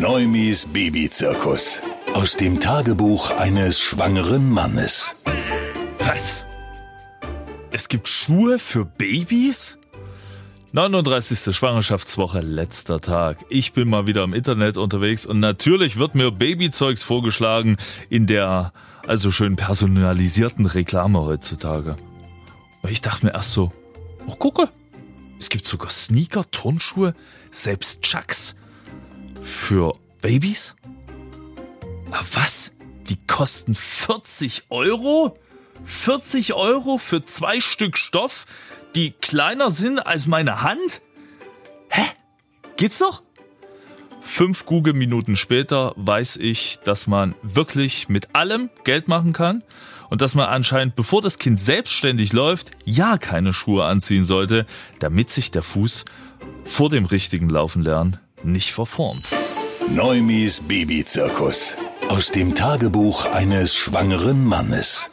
Neumis Babyzirkus. Aus dem Tagebuch eines schwangeren Mannes. Was? Es gibt Schuhe für Babys? 39. Schwangerschaftswoche, letzter Tag. Ich bin mal wieder im Internet unterwegs und natürlich wird mir Babyzeugs vorgeschlagen in der also schön personalisierten Reklame heutzutage. Und ich dachte mir erst so, oh gucke, es gibt sogar Sneaker, Turnschuhe, selbst Chucks für Babys? Was? Die kosten 40 Euro? 40 Euro für zwei Stück Stoff, die kleiner sind als meine Hand? Hä? Geht's doch? Fünf Google-Minuten später weiß ich, dass man wirklich mit allem Geld machen kann und dass man anscheinend, bevor das Kind selbstständig läuft, ja keine Schuhe anziehen sollte, damit sich der Fuß vor dem richtigen Laufen lernen nicht verformt. Neumis Babyzirkus. Aus dem Tagebuch eines schwangeren Mannes.